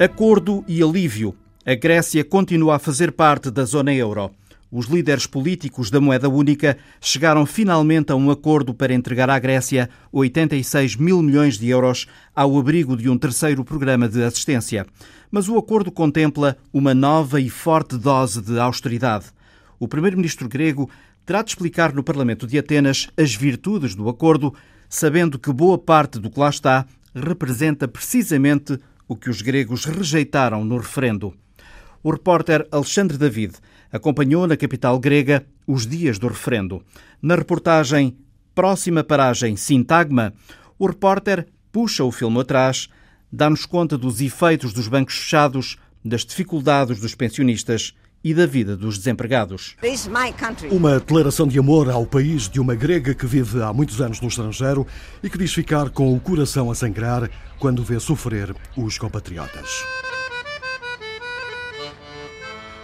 Acordo e alívio. A Grécia continua a fazer parte da zona euro. Os líderes políticos da moeda única chegaram finalmente a um acordo para entregar à Grécia 86 mil milhões de euros ao abrigo de um terceiro programa de assistência. Mas o acordo contempla uma nova e forte dose de austeridade. O primeiro-ministro grego terá de explicar no Parlamento de Atenas as virtudes do acordo, sabendo que boa parte do que lá está representa precisamente o que os gregos rejeitaram no referendo. O repórter Alexandre David acompanhou na capital grega os dias do referendo. Na reportagem Próxima Paragem Sintagma, o repórter puxa o filme atrás, dá-nos conta dos efeitos dos bancos fechados, das dificuldades dos pensionistas e da vida dos desempregados. Uma declaração de amor ao país de uma grega que vive há muitos anos no estrangeiro e que diz ficar com o coração a sangrar quando vê sofrer os compatriotas.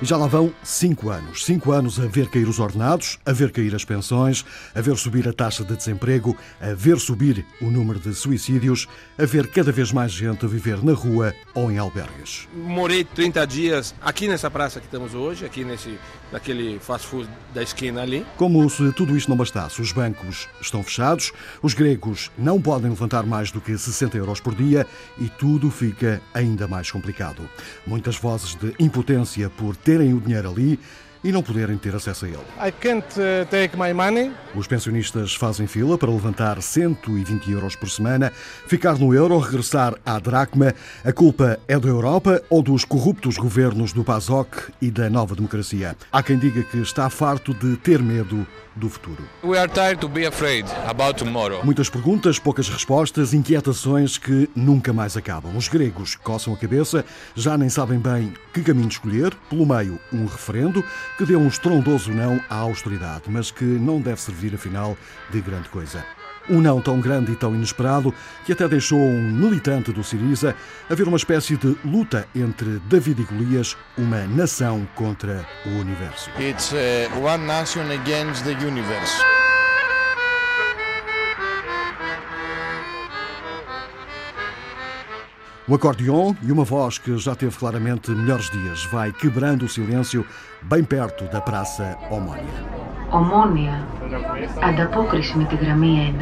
E já lá vão cinco anos. Cinco anos a ver cair os ordenados, a ver cair as pensões, a ver subir a taxa de desemprego, a ver subir o número de suicídios, a ver cada vez mais gente a viver na rua ou em albergues. Morei 30 dias aqui nessa praça que estamos hoje, aqui nesse, naquele fast food da esquina ali. Como se tudo isto não bastasse, os bancos estão fechados, os gregos não podem levantar mais do que 60 euros por dia e tudo fica ainda mais complicado. Muitas vozes de impotência por terem o dinheiro ali e não poderem ter acesso a ele. I can't uh, take my money. Os pensionistas fazem fila para levantar 120 euros por semana, ficar no euro, regressar à dracma. A culpa é da Europa ou dos corruptos governos do PASOK e da nova democracia? Há quem diga que está farto de ter medo do futuro. We are tired to be afraid about tomorrow. Muitas perguntas, poucas respostas, inquietações que nunca mais acabam. Os gregos coçam a cabeça, já nem sabem bem que caminho escolher. Pelo meio, um referendo que deu um estrondoso não à austeridade, mas que não deve servir, afinal, de grande coisa. Um não tão grande e tão inesperado que até deixou um militante do Siriza haver uma espécie de luta entre David e Golias, uma nação contra o universo. It's uh, one nation against the universe. Um acordeon e uma voz que já teve claramente melhores dias vai quebrando o silêncio bem perto da Praça Ομόνια. Ομόνια. Ανταπόκριση με τη γραμμή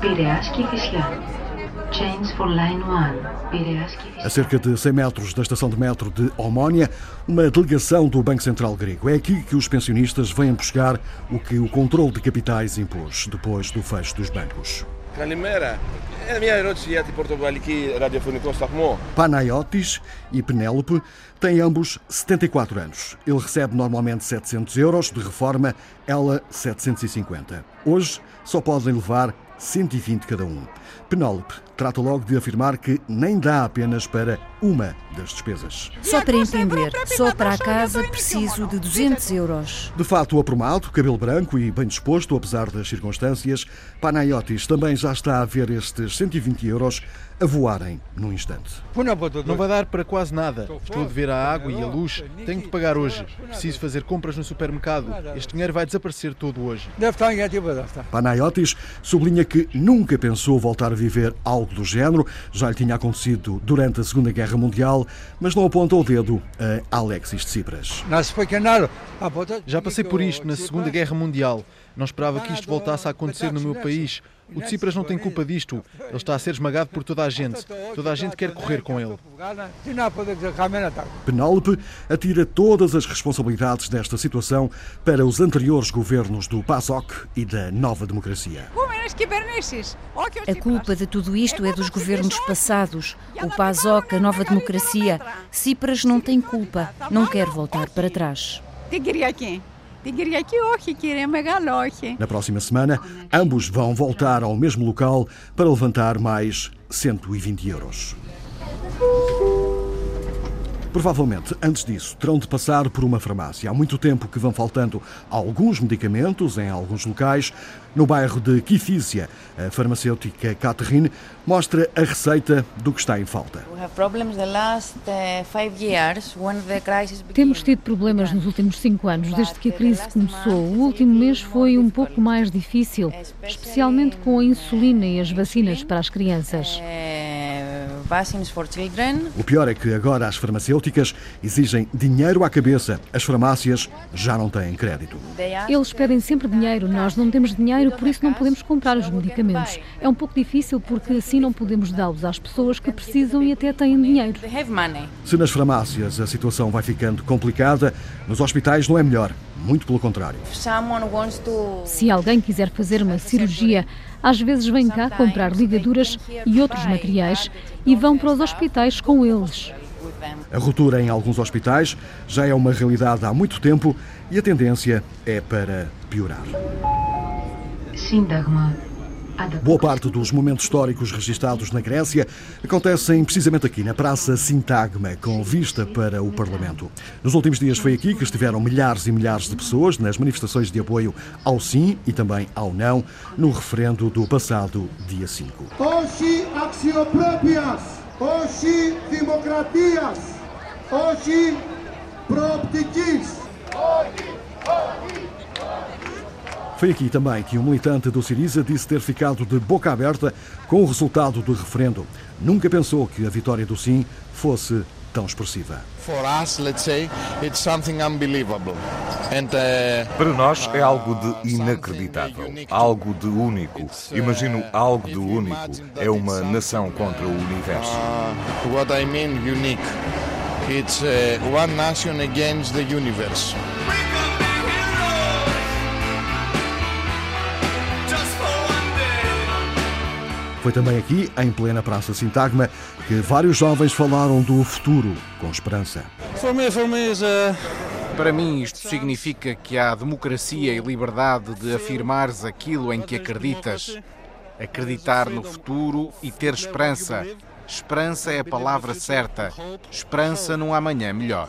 1, Πειραιάς και Φυσιά. Change for line 1, Πειραιάς και A Φυσιά. cerca de 100 metros da estação de metro de Omónia, uma delegação do Banco Central grego. É aqui que os pensionistas vêm buscar o que o controle de capitais impôs depois do fecho dos bancos. Καλημέρα. Ε, μια ερώτηση για την Πορτογαλική ραδιοφωνικό σταθμό. Panayotis e Penélope têm ambos 74 anos. Ele recebe normalmente 700 euros de reforma, ela 750. Hoje só podem levar 120 cada um. Penélope trata logo de afirmar que nem dá apenas para uma das despesas. Só para entender, só para a casa preciso de 200 euros. De fato aprumado, cabelo branco e bem disposto, apesar das circunstâncias, Panayotis também já está a ver estes 120 euros a voarem num instante. Não vai dar para quase nada. Estou a dever a água e a luz. Tenho de pagar hoje. Preciso fazer compras no supermercado. Este dinheiro vai desaparecer todo hoje. Panayotis sublinha que nunca pensou voltar a viver algo do género, já lhe tinha acontecido durante a Segunda Guerra Mundial, mas não aponta o dedo a Alexis Tsipras. Já passei por isto na Segunda Guerra Mundial. Não esperava que isto voltasse a acontecer no meu país. O Tsipras não tem culpa disto. Ele está a ser esmagado por toda a gente. Toda a gente quer correr com ele. Penélope atira todas as responsabilidades desta situação para os anteriores governos do PASOK e da Nova Democracia. A culpa de tudo isto é dos governos passados. O PASOK, a Nova Democracia. Tsipras não tem culpa. Não quer voltar para trás. Tem que ir aqui. Την Κυριακή όχι κύριε, μεγάλο όχι. Na próxima semana, ambos vão voltar ao mesmo local para levantar mais 120 euros. Provavelmente, antes disso, terão de passar por uma farmácia. Há muito tempo que vão faltando alguns medicamentos em alguns locais. No bairro de Kifícia, a farmacêutica Catherine mostra a receita do que está em falta. Temos tido problemas nos últimos cinco anos, desde que a crise começou. O último mês foi um pouco mais difícil, especialmente com a insulina e as vacinas para as crianças. O pior é que agora as farmacêuticas exigem dinheiro à cabeça. As farmácias já não têm crédito. Eles pedem sempre dinheiro. Nós não temos dinheiro, por isso não podemos comprar os medicamentos. É um pouco difícil porque assim não podemos dá-los às pessoas que precisam e até têm dinheiro. Se nas farmácias a situação vai ficando complicada, nos hospitais não é melhor. Muito pelo contrário. Se alguém quiser fazer uma cirurgia, às vezes vem cá comprar ligaduras e outros materiais e vão para os hospitais com eles. A ruptura em alguns hospitais já é uma realidade há muito tempo e a tendência é para piorar. Síntagma Boa parte dos momentos históricos registados na Grécia acontecem precisamente aqui, na Praça Sintagma, com vista para o Parlamento. Nos últimos dias foi aqui que estiveram milhares e milhares de pessoas nas manifestações de apoio ao sim e também ao não no referendo do passado dia 5. Hoje axiopropias, hoje democratias, hoje prooptikis. Hoje, hoje. Foi aqui também que um militante do Siriza disse ter ficado de boca aberta com o resultado do referendo. Nunca pensou que a vitória do sim fosse tão expressiva. Uh, Para nós é algo de inacreditável, algo de único. Imagino algo de único. É uma nação contra o universo. Uh, what I mean unique. It's uh, one nation against the universe. Foi também aqui, em plena Praça Sintagma, que vários jovens falaram do futuro com esperança. Para mim, isto significa que há democracia e liberdade de afirmares aquilo em que acreditas. Acreditar no futuro e ter esperança. Esperança é a palavra certa. Esperança num amanhã melhor.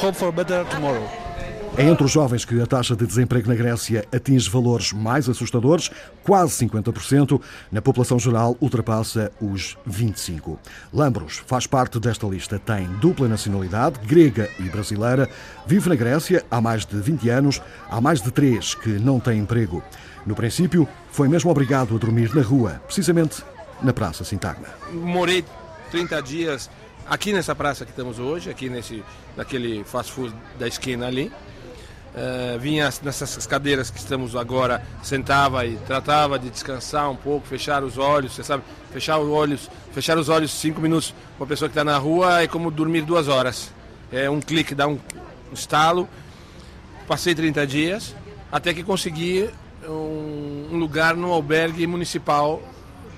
Hope for better tomorrow. É entre os jovens que a taxa de desemprego na Grécia atinge valores mais assustadores, quase 50%. Na população geral, ultrapassa os 25%. Lambros faz parte desta lista. Tem dupla nacionalidade, grega e brasileira. Vive na Grécia há mais de 20 anos. Há mais de três que não têm emprego. No princípio, foi mesmo obrigado a dormir na rua, precisamente na Praça Sintagma. Morei 30 dias aqui nessa praça que estamos hoje, aqui nesse, naquele fast food da esquina ali. Uh, vinha nessas cadeiras que estamos agora, sentava e tratava de descansar um pouco, fechar os olhos, você sabe, fechar os olhos, fechar os olhos cinco minutos uma pessoa que está na rua é como dormir duas horas. É um clique, dá um, um estalo. Passei 30 dias até que consegui um, um lugar no albergue municipal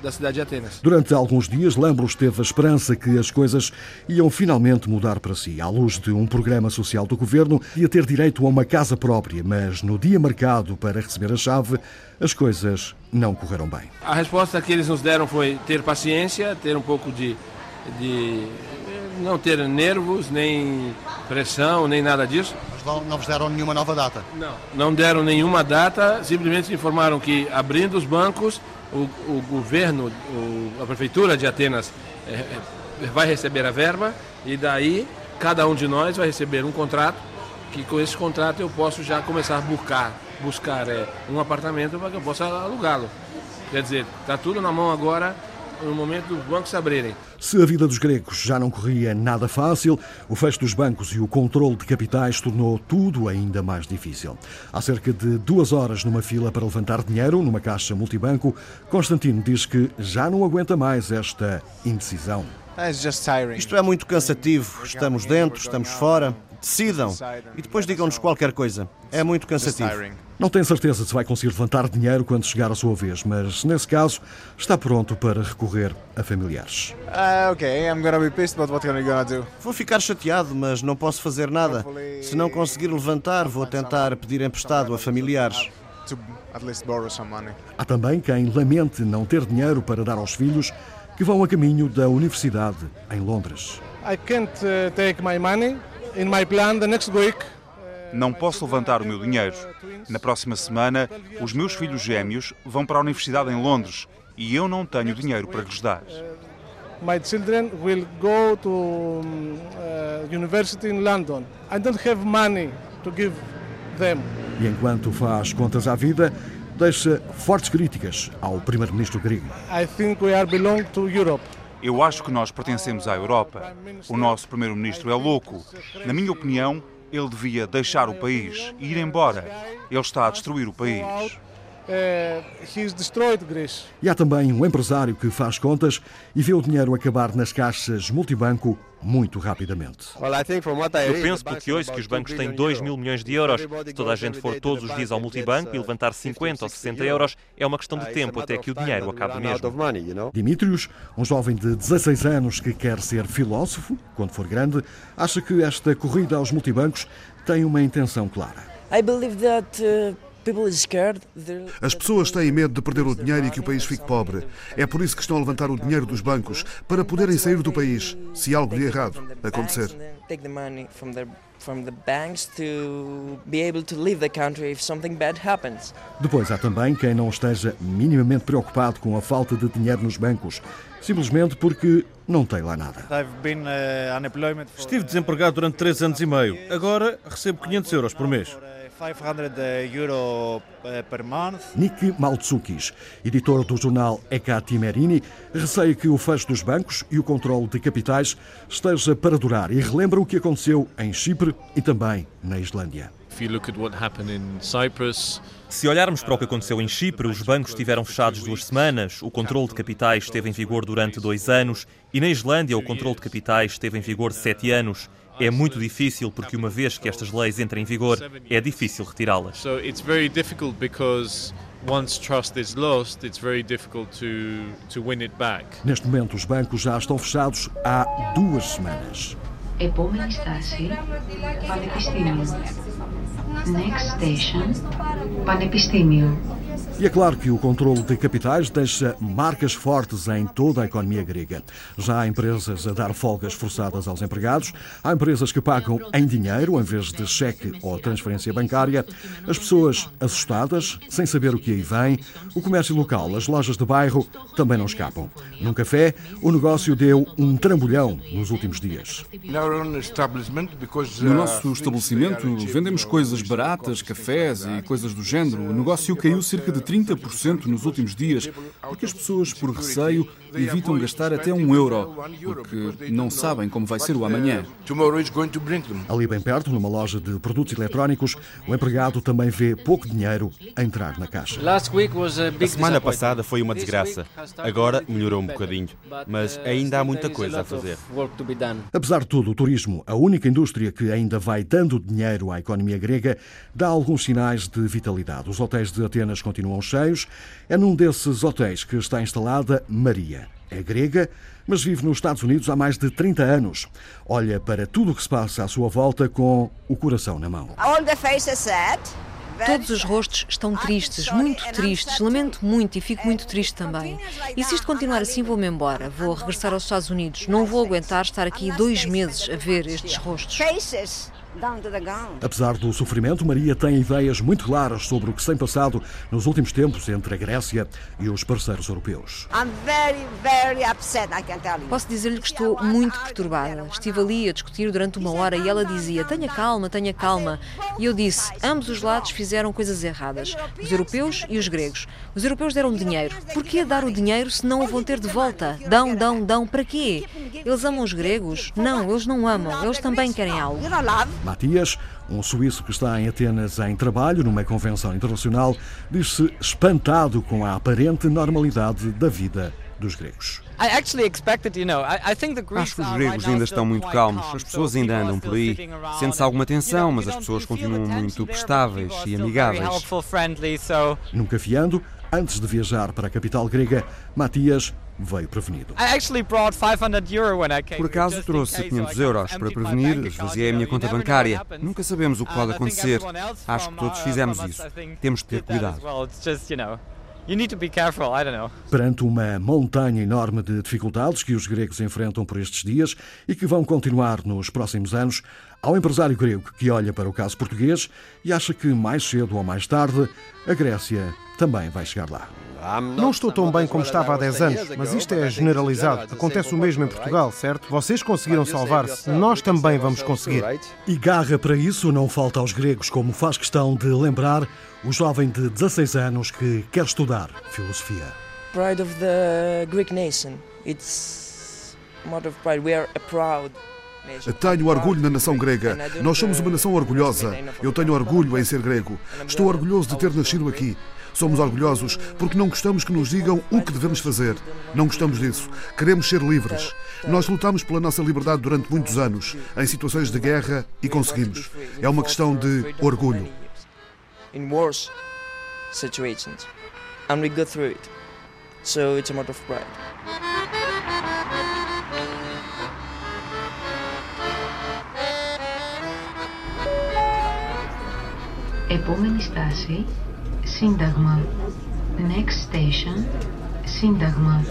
da cidade de Atenas. Durante alguns dias, Lambros teve a esperança que as coisas iam finalmente mudar para si. À luz de um programa social do governo, ia ter direito a uma casa própria, mas no dia marcado para receber a chave, as coisas não correram bem. A resposta que eles nos deram foi ter paciência, ter um pouco de, de não ter nervos, nem pressão, nem nada disso. Mas não, não vos deram nenhuma nova data? Não, não deram nenhuma data, simplesmente informaram que abrindo os bancos o, o governo, o, a prefeitura de Atenas é, é, vai receber a verba e daí cada um de nós vai receber um contrato que com esse contrato eu posso já começar a buscar, buscar é, um apartamento para que eu possa alugá-lo. Quer dizer, está tudo na mão agora no momento dos bancos abrirem. Se a vida dos gregos já não corria nada fácil, o fecho dos bancos e o controle de capitais tornou tudo ainda mais difícil. Há cerca de duas horas numa fila para levantar dinheiro numa caixa multibanco, Constantino diz que já não aguenta mais esta indecisão. Isto é muito cansativo. Estamos dentro, estamos fora. Decidam e depois digam-nos qualquer coisa. É muito cansativo. Não tem certeza se vai conseguir levantar dinheiro quando chegar a sua vez, mas nesse caso está pronto para recorrer a familiares. Vou ficar chateado, mas não posso fazer nada. Se não conseguir levantar, vou tentar pedir emprestado a familiares. Há também quem lamente não ter dinheiro para dar aos filhos que vão a caminho da universidade em Londres. I can't uh, take my money in my plan the next week. Não posso levantar o meu dinheiro. Na próxima semana, os meus filhos gêmeos vão para a universidade em Londres e eu não tenho dinheiro para lhes dar. My children will go to uh, university in London. I don't have money to give them. E enquanto faz contas à vida, deixa fortes críticas ao primeiro-ministro grego. I think we are belong to Europe. Eu acho que nós pertencemos à Europa. O nosso primeiro-ministro é louco. Na minha opinião, ele devia deixar o país e ir embora. Ele está a destruir o país. E há também um empresário que faz contas e vê o dinheiro acabar nas caixas multibanco muito rapidamente. Eu penso, porque ouço que os bancos têm 2 mil milhões de euros. Se toda a gente for todos os dias ao multibanco e levantar 50 ou 60 euros, é uma questão de tempo até que o dinheiro acabe mesmo. Dimitrios, um jovem de 16 anos que quer ser filósofo, quando for grande, acha que esta corrida aos multibancos tem uma intenção clara. I believe that uh... As pessoas têm medo de perder o dinheiro e que o país fique pobre. É por isso que estão a levantar o dinheiro dos bancos, para poderem sair do país, se algo de errado acontecer. Depois há também quem não esteja minimamente preocupado com a falta de dinheiro nos bancos, simplesmente porque não tem lá nada. Uh, Estive desempregado durante três anos e meio. Agora recebo 500 euros por mês. 500 euro eh. Nick Maltsukis, editor do jornal Eka Timerini, receia que o fecho dos bancos e o controle de capitais esteja para durar e relembra o que aconteceu em Chipre e também na Islândia. Se olharmos para o que aconteceu em Chipre, os bancos estiveram fechados duas semanas, o controle de capitais esteve em vigor durante dois anos e na Islândia o controle de capitais esteve em vigor sete anos é muito difícil porque uma vez que estas leis entrem em vigor, é difícil retirá-las. Neste momento, os bancos já estão fechados há duas semanas. Επόμενη στάση, Πανεπιστήμιο. Next station, Πανεπιστήμιο. E é claro que o controle de capitais deixa marcas fortes em toda a economia grega. Já há empresas a dar folgas forçadas aos empregados, há empresas que pagam em dinheiro em vez de cheque ou transferência bancária, as pessoas assustadas, sem saber o que aí vem, o comércio local, as lojas de bairro também não escapam. Num café, o negócio deu um trambolhão nos últimos dias. No nosso estabelecimento vendemos coisas baratas, cafés e coisas do género. O negócio caiu cerca de 30% nos últimos dias, porque as pessoas, por receio, evitam gastar até um euro, porque não sabem como vai ser o amanhã. Ali bem perto, numa loja de produtos eletrónicos, o empregado também vê pouco dinheiro a entrar na caixa. A semana passada foi uma desgraça. Agora melhorou um bocadinho, mas ainda há muita coisa a fazer. Apesar de tudo, o turismo, a única indústria que ainda vai dando dinheiro à economia grega, dá alguns sinais de vitalidade. Os hotéis de Atenas continuam cheios. É num desses hotéis que está instalada Maria. É grega, mas vive nos Estados Unidos há mais de 30 anos. Olha para tudo o que se passa à sua volta com o coração na mão. Todos os rostos estão tristes, muito tristes. Lamento muito e fico muito triste também. E se isto continuar assim, vou-me embora. Vou regressar aos Estados Unidos. Não vou aguentar estar aqui dois meses a ver estes rostos. Apesar do sofrimento, Maria tem ideias muito claras sobre o que se tem passado nos últimos tempos entre a Grécia e os parceiros europeus. Posso dizer-lhe que estou muito perturbada. Estive ali a discutir durante uma hora e ela dizia: tenha calma, tenha calma. E eu disse: ambos os lados fizeram coisas erradas, os europeus e os gregos. Os europeus deram dinheiro. Por que dar o dinheiro se não o vão ter de volta? Dão, dão, dão. Para quê? Eles amam os gregos? Não, eles não amam. Eles também querem algo. Matias, um suíço que está em Atenas em trabalho numa convenção internacional, diz-se espantado com a aparente normalidade da vida dos gregos. Acho que os gregos ainda estão muito calmos, as pessoas ainda andam por aí. Sente-se alguma tensão, mas as pessoas continuam muito prestáveis e amigáveis. Nunca fiando, antes de viajar para a capital grega, Matias veio prevenido. Por acaso trouxe 500 euros para prevenir, esvaziei a minha conta bancária. Nunca sabemos o que pode acontecer. Acho que todos fizemos isso. Temos de ter cuidado. Perante uma montanha enorme de dificuldades que os gregos enfrentam por estes dias e que vão continuar nos próximos anos, há um empresário grego que olha para o caso português e acha que mais cedo ou mais tarde a Grécia também vai chegar lá. Não estou tão bem como estava há 10 anos, mas isto é generalizado. Acontece o mesmo em Portugal, certo? Vocês conseguiram salvar-se, nós também vamos conseguir. E garra para isso não falta aos gregos, como faz questão de lembrar o jovem de 16 anos que quer estudar filosofia. Pride of the Greek nation. It's Tenho orgulho na nação grega. Nós somos uma nação orgulhosa. Eu tenho orgulho em ser grego. Estou orgulhoso de ter nascido aqui. Somos orgulhosos porque não gostamos que nos digam o que devemos fazer. Não gostamos disso. Queremos ser livres. Nós lutamos pela nossa liberdade durante muitos anos, em situações de guerra, e conseguimos. É uma questão de orgulho. And we go through it. So it's a matter of pride. Επόμενη στάση, Σύνταγμα. Next station, Σύνταγμα.